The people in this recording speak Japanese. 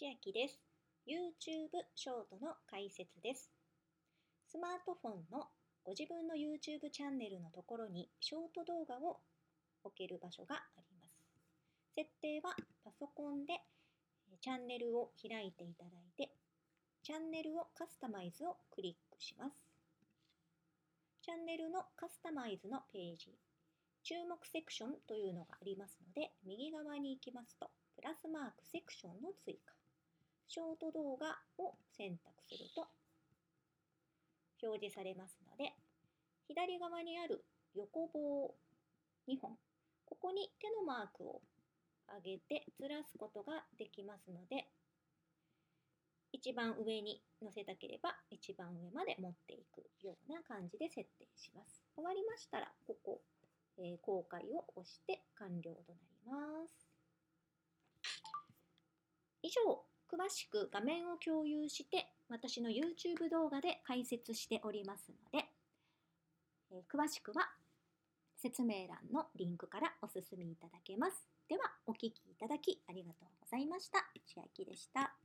千秋です。YouTube ショートの解説です。スマートフォンのご自分の YouTube チャンネルのところにショート動画を置ける場所があります。設定はパソコンでえチャンネルを開いていただいて、チャンネルをカスタマイズをクリックします。チャンネルのカスタマイズのページ、注目セクションというのがありますので、右側に行きますと、プラスマークセクションの追加、ショート動画を選択すると表示されますので、左側にある横棒2本、ここに手のマークを上げてずらすことができますので、一番上に載せたければ一番上まで持っていくような感じで設定します。終わりましたら、ここ、えー公開を押して完了となります。以上、詳しく画面を共有して私の YouTube 動画で解説しておりますので、えー詳しくは説明欄のリンクからお進みいただけます。では、お聴きいただきありがとうございました。千秋でした。